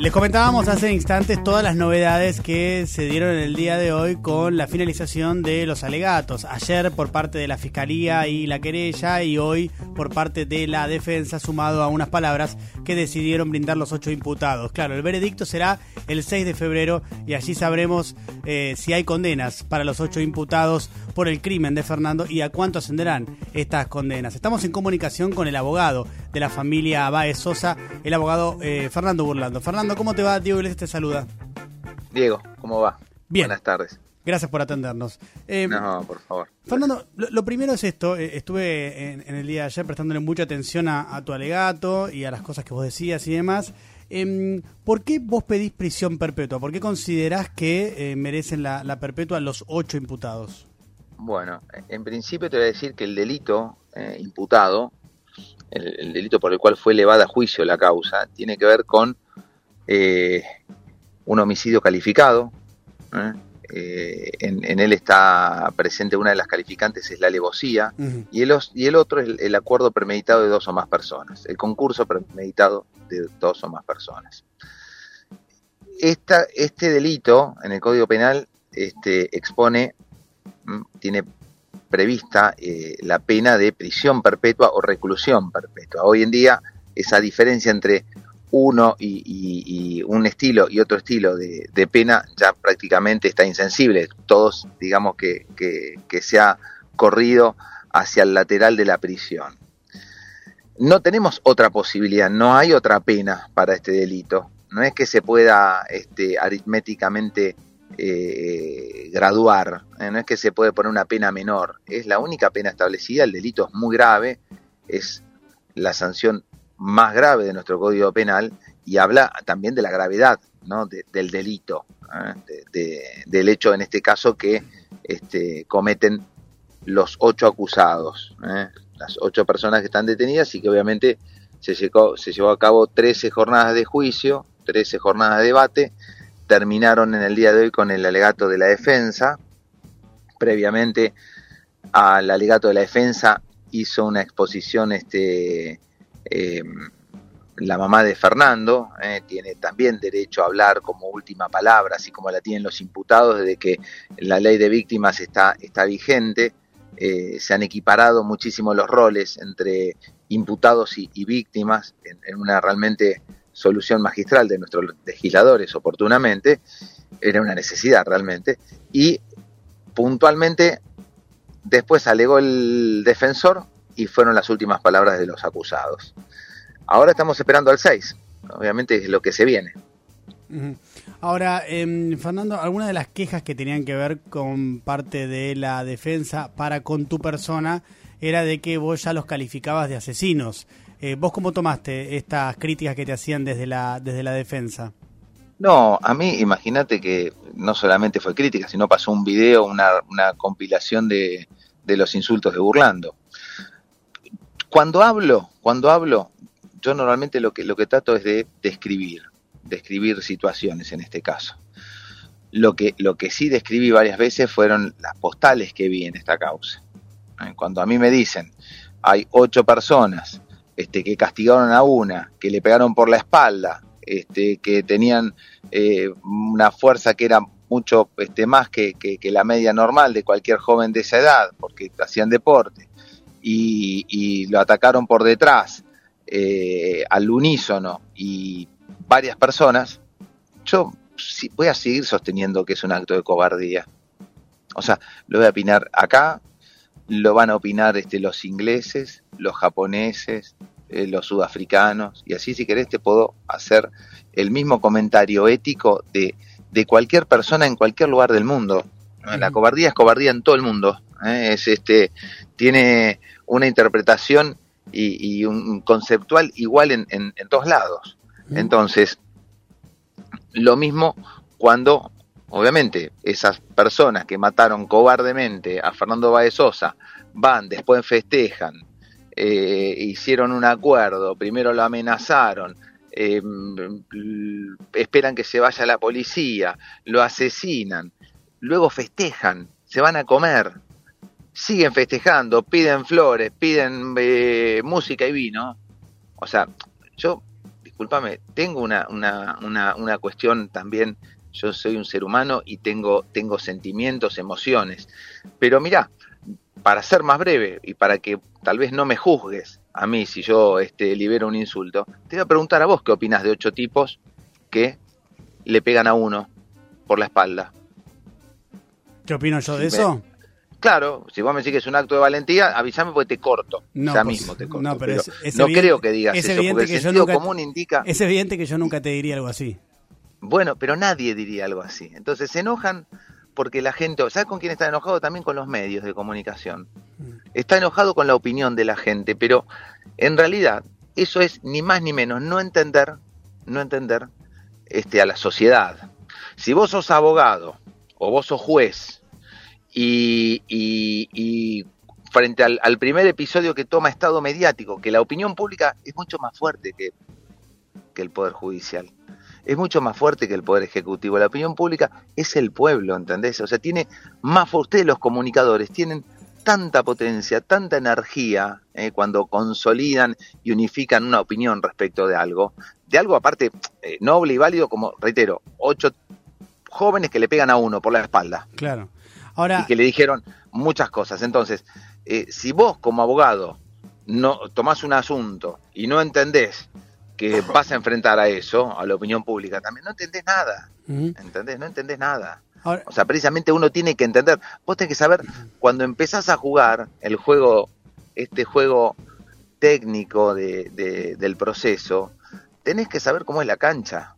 Les comentábamos hace instantes todas las novedades que se dieron en el día de hoy con la finalización de los alegatos. Ayer por parte de la Fiscalía y la querella y hoy por parte de la defensa sumado a unas palabras que decidieron brindar los ocho imputados. Claro, el veredicto será el 6 de febrero y allí sabremos eh, si hay condenas para los ocho imputados por el crimen de Fernando y a cuánto ascenderán estas condenas. Estamos en comunicación con el abogado de la familia Baez Sosa, el abogado eh, Fernando Burlando. Fernando, ¿cómo te va? Diego Iglesias te saluda. Diego, ¿cómo va? Bien. Buenas tardes. Gracias por atendernos. Eh, no, por favor. Fernando, lo, primero es esto. Eh, estuve en, el día de ayer prestándole mucha atención a, tu alegato y a las cosas que vos decías y demás. Em, ¿Por qué vos pedís prisión perpetua? ¿Por qué considerás que merecen la, la, perpetua los ocho imputados? Bueno, en principio te voy a decir que el delito imputado el, delito por el cual fue elevada a juicio la causa, tiene que ver con eh, un homicidio calificado. ¿eh? Eh, en, él está presente una de las calificantes, es la alevosía, y, el, y el otro es el, acuerdo premeditado de dos o más personas, el concurso premeditado de dos o más personas. Esta, este delito en el Código Penal este, expone, tiene prevista eh, la pena de prisión perpetua o reclusión perpetua. Hoy en día esa diferencia entre uno y, un estilo y otro estilo de, pena ya prácticamente está insensible. Todos, digamos que, que, se ha corrido hacia el lateral de la prisión. No tenemos otra posibilidad, no hay otra pena para este delito. No es que se pueda este, aritméticamente eh, graduar, ¿eh? no es que se puede poner una pena menor, es la única pena establecida, el delito es muy grave, es la sanción más grave de nuestro Código Penal y habla también de la gravedad ¿no? del delito, ¿eh? del hecho en este caso que este, cometen los ocho acusados, ¿eh? las ocho personas que están detenidas y que obviamente se llevó, se llevó a cabo 13 jornadas de juicio, 13 jornadas de debate, terminaron en el día de hoy con el alegato de la defensa. Previamente al alegato de la defensa hizo una exposición este, eh, la mamá de Fernando, eh, tiene también derecho a hablar como última palabra, así como la tienen los imputados desde que la ley de víctimas está, vigente. Eh, se han equiparado muchísimo los roles entre imputados y, víctimas en, una realmente solución magistral de nuestros legisladores oportunamente, era una necesidad realmente, y puntualmente después alegó el defensor y fueron las últimas palabras de los acusados. Ahora estamos esperando al 6, obviamente es lo que se viene. Ahora, eh, Fernando, algunas de las quejas que tenían que ver con parte de la defensa para con tu persona era de que vos ya los calificabas de asesinos. Eh, ¿Vos cómo tomaste estas críticas que te hacían desde la, desde la defensa? No, a mí imagínate que no solamente fue crítica, sino pasó un video, una, compilación de, los insultos de Burlando. Cuando hablo, cuando hablo, yo normalmente lo que, lo que trato es de describir, describir situaciones en este caso. Lo que, lo que sí describí varias veces fueron las postales que vi en esta causa. Cuando a mí me dicen, hay ocho personas este, que castigaron a una, que le pegaron por la espalda, este, que tenían eh, una fuerza que era mucho este, más que, la media normal de cualquier joven de esa edad, porque hacían deporte, y, lo atacaron por detrás eh, al unísono y varias personas, yo voy a seguir sosteniendo que es un acto de cobardía. O sea, lo voy a opinar acá, lo van a opinar este, los ingleses, los japoneses, eh, los sudafricanos, y así si querés te puedo hacer el mismo comentario ético de, de cualquier persona en cualquier lugar del mundo. La cobardía es cobardía en todo el mundo. ¿Eh? Es este, tiene una interpretación y, un conceptual igual en, en, todos lados. Entonces, lo mismo cuando, obviamente, esas personas que mataron cobardemente a Fernando Baez Sosa van, después festejan, eh, hicieron un acuerdo, primero lo amenazaron, eh, esperan que se vaya la policía, lo asesinan, luego festejan, se van a comer, siguen festejando, piden flores, piden eh, música y vino. O sea, yo, discúlpame, tengo una, una, una, una cuestión también, yo soy un ser humano y tengo, tengo sentimientos, emociones. Pero mira, para ser más breve y para que tal vez no me juzgues a mí si yo este, libero un insulto, te voy a preguntar a vos qué opinas de ocho tipos que le pegan a uno por la espalda. ¿Qué opino yo de eso? Claro, si vos me decís que es un acto de valentía, avísame porque te corto. No, ya pues, mismo te corto. no, pero pero es- es no evidente- creo que digas es eso, porque el sentido nunca- común indica... Es evidente que yo nunca te diría algo así. Bueno, pero nadie diría algo así. Entonces se enojan porque la gente, ¿sabes con quién está enojado? También con los medios de comunicación. Está enojado con la opinión de la gente, pero en realidad eso es ni más ni menos no entender, no entender este, a la sociedad. Si vos sos abogado o vos sos juez y, y- frente al, al primer episodio que toma estado mediático, que la opinión pública es mucho más fuerte que, el Poder Judicial es mucho más fuerte que el Poder Ejecutivo. La opinión pública es el pueblo, ¿entendés? O sea, tiene más ustedes los comunicadores tienen tanta potencia, tanta energía eh, cuando consolidan y unifican una opinión respecto de algo, de algo aparte eh, noble y válido, como reitero, ocho jóvenes que le pegan a uno por la espalda Claro. Ahora, y que le dijeron muchas cosas. Entonces, eh, si vos como abogado no tomás un asunto y no entendés que vas a enfrentar a eso, a la opinión pública también, no entendés nada. ¿entendés? No entendés nada. ahora- O sea, precisamente uno tiene que entender, vos tenés que saber, cuando empezás a jugar el juego, este juego técnico de, de- del proceso, tenés que saber cómo es la cancha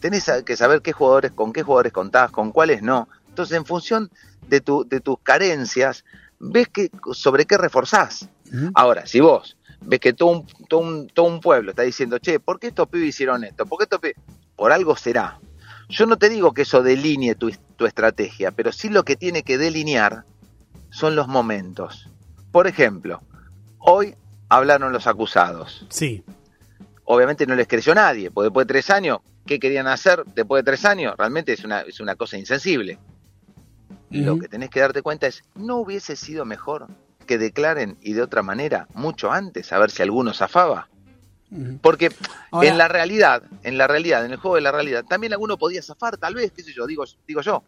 tenés que saber qué jugadores, con qué jugadores contás, con cuáles no. Entonces, en función de, tu, de tus carencias, ves que, sobre qué reforzás. Ahora, si vos ves que todo un, todo un, todo un pueblo está diciendo, che, ¿por qué estos pibes hicieron esto? ¿Por qué estos pibes? Por algo será. Yo no te digo que eso delinee tu, tu estrategia, pero sí lo que tiene que delinear son los momentos. Por ejemplo, hoy hablaron los acusados Sí. obviamente no les creció nadie, porque después de tres años, ¿qué querían hacer después de tres años? Realmente es una, es una cosa insensible. Lo que tenés que darte cuenta es, ¿no hubiese sido mejor que declaren y de otra manera mucho antes, a ver si alguno zafaba? Porque Ahora- en la realidad, en la realidad, en el juego de la realidad, también alguno podía zafar, tal vez, qué sé yo, digo, digo yo.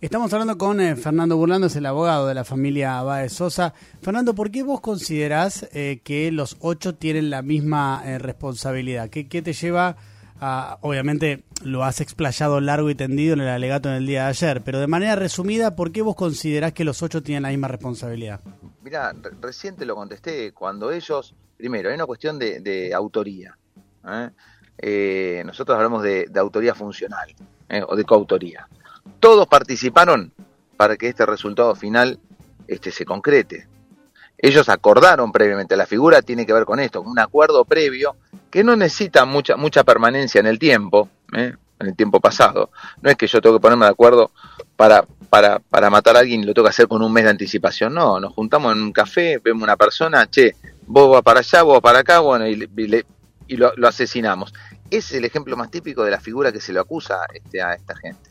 Estamos hablando con eh, Fernando Burlando, es el abogado de la familia Báez Sosa. Fernando, ¿por qué vos considerás eh, que los ocho tienen la misma eh, responsabilidad? ¿Qué, qué te lleva obviamente lo has explayado largo y tendido en el alegato en el día de ayer, pero de manera resumida, ¿por qué vos considerás que los ocho tienen la misma responsabilidad? Mira, re- lo contesté, cuando ellos, primero, hay una cuestión de, autoría. ¿eh? Eh, nosotros hablamos de, de autoría funcional ¿eh? o de coautoría. Todos participaron para que este resultado final este, se concrete. Ellos acordaron previamente, la figura tiene que ver con esto, un acuerdo previo que no necesita mucha, mucha permanencia en el tiempo, ¿eh? en el tiempo pasado. No es que yo tengo que ponerme de acuerdo para, para, para matar a alguien y lo tengo que hacer con un mes de anticipación. No, nos juntamos en un café, vemos una persona, che, vos vas para allá, vos vas para acá, bueno, y, y le- y lo, lo asesinamos. Ese es el ejemplo más típico de la figura que se le acusa este, a esta gente.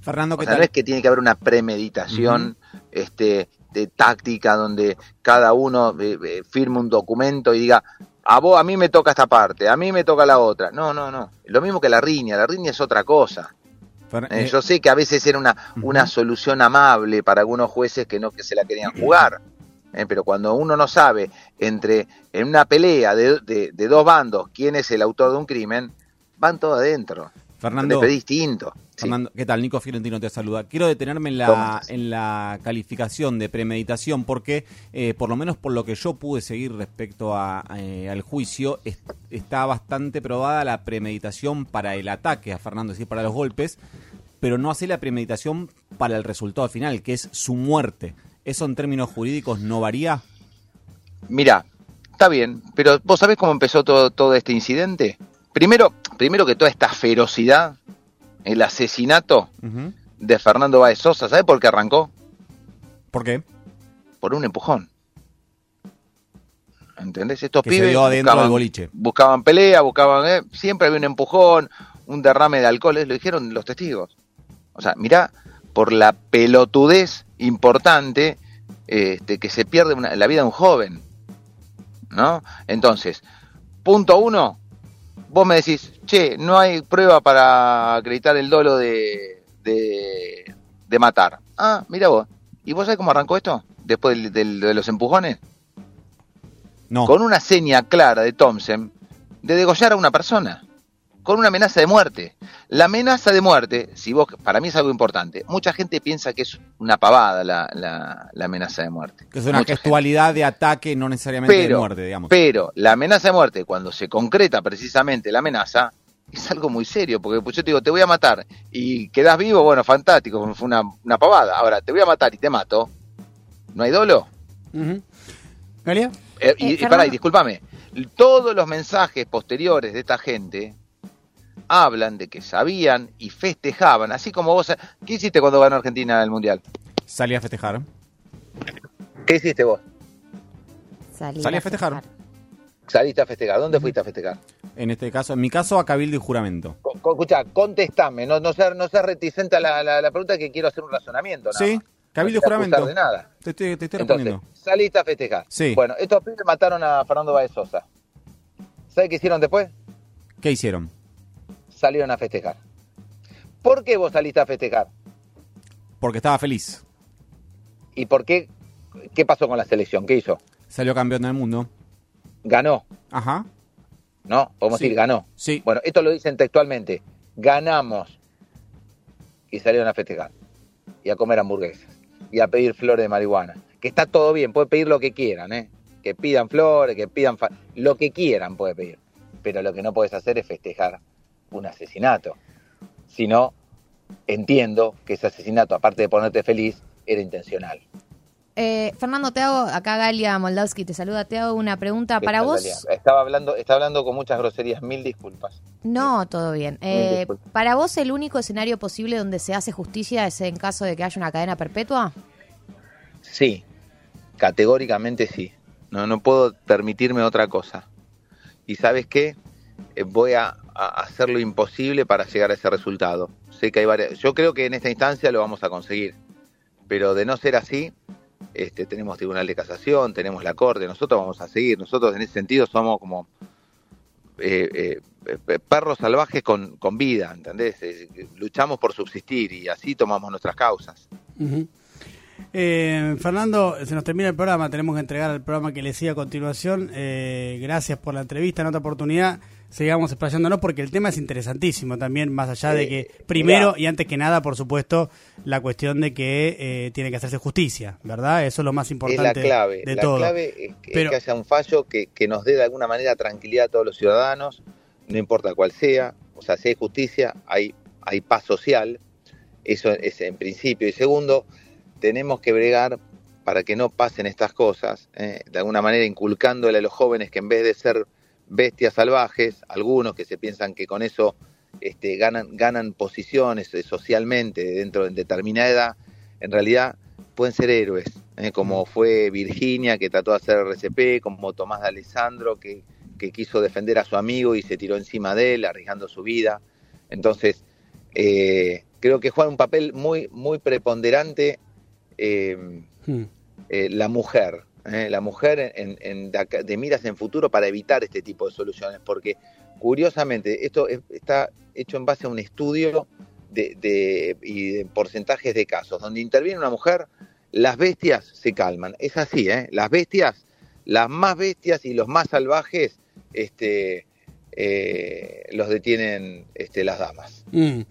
Fernando, O ¿qué no es que tiene que haber una premeditación este, de táctica donde cada uno eh, eh, firme un documento y diga, a vos, a mí me toca esta parte, a mí me toca la otra. No, no, no. Lo mismo que la riña, la riña es otra cosa. Eh, eh, yo sé que a veces era una, solución amable para algunos jueces que no que se la querían jugar. Eh, pero cuando uno no sabe entre en una pelea de, de- de dos bandos quién es el autor de un crimen, van todos adentro. Fernando, distinto. Sí. Fernando, ¿qué tal? Nico Fiorentino te saluda. Quiero detenerme en ¿Cómo la, en la calificación de premeditación porque, eh, por lo menos por lo que yo pude seguir respecto a, eh, al juicio, es- está bastante probada la premeditación para el ataque a Fernando, es decir, para los golpes, pero no así la premeditación para el resultado final, que es su muerte. ¿Eso en términos jurídicos no varía? Mira, está bien, pero ¿vos sabés cómo empezó todo, todo este incidente? Primero, primero que toda esta ferocidad, el asesinato de Fernando Báez Sosa, ¿sabés por qué arrancó? ¿Por qué? Por un empujón. ¿Entendés? Estos Que se pibes buscaban, del boliche. buscaban pelea, buscaban... eh, siempre había un empujón, un derrame de alcohol, eh, lo dijeron los testigos. O sea, mirá, por la pelotudez importante este, que se pierde una- la vida de un joven. ¿No? Entonces, punto uno, vos me decís, che, no hay prueba para acreditar el dolo de, de, de matar. Ah, mira vos. ¿Y vos sabés cómo arrancó esto? Después del- del- de los empujones. No. Con una seña clara de Thompson de degollar a una persona. Con una amenaza de muerte. La amenaza de muerte, si vos, para mí es algo importante. Mucha gente piensa que es una pavada la, la- la amenaza de muerte. Que es una Mucha gente. gestualidad de ataque, no necesariamente de muerte, digamos. pero la amenaza de muerte, cuando se concreta precisamente la amenaza, es algo muy serio, porque pues yo te digo, te voy a matar y quedás vivo, bueno, fantástico, fue una, una pavada. Ahora, te voy a matar y te mato, ¿no hay dolo? ¿Galia? Eh, y, Eh, y pará, y discúlpame, todos los mensajes posteriores de esta gente hablan de que sabían y festejaban, así como vos, ¿qué hiciste cuando ganó Argentina el Mundial? Salí a festejar. ¿Qué hiciste vos? Salí a festejar. Saliste a festejar, ¿dónde fuiste a festejar? En este caso, en mi caso, a cabildo y juramento. Co- Escucha, contestame, no, no seas no reticente a la, la- la pregunta que quiero hacer un razonamiento. nada Sí, más. cabildo y No te a juramento. de nada. Te estoy, te estoy Entonces, respondiendo. saliste a festejar. Sí. Bueno, estos pibes mataron a Fernando Baez Sosa. ¿Sabes qué hicieron después? ¿Qué hicieron? Salieron a festejar. ¿Por qué vos saliste a festejar? Porque estaba feliz. ¿Y por qué? ¿Qué pasó con la selección? ¿Qué hizo? Salió campeón del mundo. Ganó, Ajá. ¿no? Podemos Sí. decir, ganó. Sí. Bueno, esto lo dicen textualmente. Ganamos. Y salieron a festejar. Y a comer hamburguesas. Y a pedir flores de marihuana. Que está todo bien, puede pedir lo que quieran, ¿eh? Que pidan flores, que pidan... Lo que quieran puede pedir. Pero lo que no puedes hacer es festejar un asesinato. Si no, entiendo que ese asesinato, aparte de ponerte feliz, era intencional. Eh, Fernando, te hago, acá Galia Moldavsky te saluda, te hago una pregunta. ¿Qué Para vos, Dalia? Estaba hablando, estaba hablando con muchas groserías, mil disculpas. no, todo bien. Eh, para vos, el único escenario posible donde se hace justicia es en caso de que haya una cadena perpetua. Sí, categóricamente sí. No, no puedo permitirme otra cosa. Y sabes qué, voy a, hacer lo imposible para llegar a ese resultado. Sé que hay varias. Yo creo que en esta instancia lo vamos a conseguir. Pero de no ser así, este, tenemos tribunal de casación, tenemos la corte. Nosotros vamos a seguir. Nosotros en ese sentido somos como eh, eh, eh, perros salvajes con, vida, ¿entendés? Eh, luchamos por subsistir y así tomamos nuestras causas. Eh, Fernando, se nos termina el programa, tenemos que entregar el programa que le sigue a continuación. Eh, gracias por la entrevista, en otra oportunidad sigamos explayándonos porque el tema es interesantísimo también, más allá de que, Eh, primero mirá. y antes que nada, por supuesto, la cuestión de que eh, tiene que hacerse justicia, ¿verdad? Eso es lo más es importante la clave. de la todo. clave es que, Pero- que haya un fallo que, que nos dé de alguna manera tranquilidad a todos los ciudadanos, no importa cuál sea. O sea, si hay justicia, hay, hay paz social. Eso es en principio. Y segundo, tenemos que bregar para que no pasen estas cosas, ¿eh? de alguna manera inculcándole a los jóvenes que en vez de ser bestias salvajes, algunos que se piensan que con eso este, ganan, ganan posiciones eh, socialmente dentro de determinada edad, en realidad pueden ser héroes, ¿eh? como fue Virginia que trató de hacer RCP, como Tomás de Alessandro que, que quiso defender a su amigo y se tiró encima de él, arriesgando su vida. Entonces, eh, creo que juega un papel muy, muy preponderante Hmm. la mujer, ¿eh? la mujer de, miras en futuro para evitar este tipo de soluciones, porque curiosamente esto es- está hecho en base a un estudio de- y de porcentajes de casos, donde interviene una mujer, las bestias se calman, es así, ¿eh? las bestias, las más bestias y los más salvajes, este, eh, los detienen este, las damas. Mm.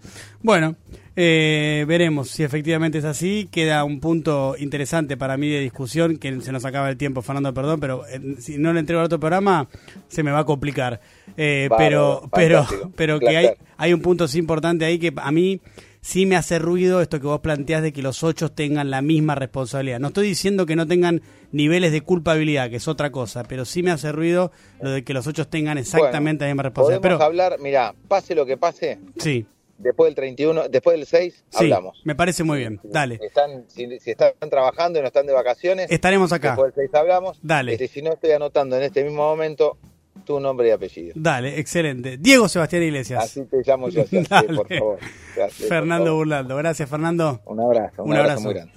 Bueno, eh, veremos si efectivamente es así. Queda un punto interesante para mí de discusión, que se nos acaba el tiempo, Fernando, perdón, pero eh, si no le entrego al otro programa, se me va a complicar. Eh, pero pero, fantástico. pero que hay, hay un punto sí importante ahí que a mí sí me hace ruido esto que vos planteás de que los ocho tengan la misma responsabilidad. No estoy diciendo que no tengan niveles de culpabilidad, que es otra cosa, pero sí me hace ruido lo de que los ocho tengan exactamente la misma responsabilidad. Podemos Pero hablar, mira, pase lo que pase, sí, después del 31, después del 6, sí, hablamos. me parece muy bien. Dale. Están, si, si están trabajando y no están de vacaciones, Estaremos acá. después del 6 hablamos. Dale. Este, si no estoy anotando en este mismo momento tu nombre y apellido. Dale, excelente. Diego Sebastián Iglesias. Así te llamo yo, Dale. por favor. Gracias, por Fernando favor. Burlando. Gracias, Fernando. Un abrazo, un, Un abrazo abrazo. muy grande.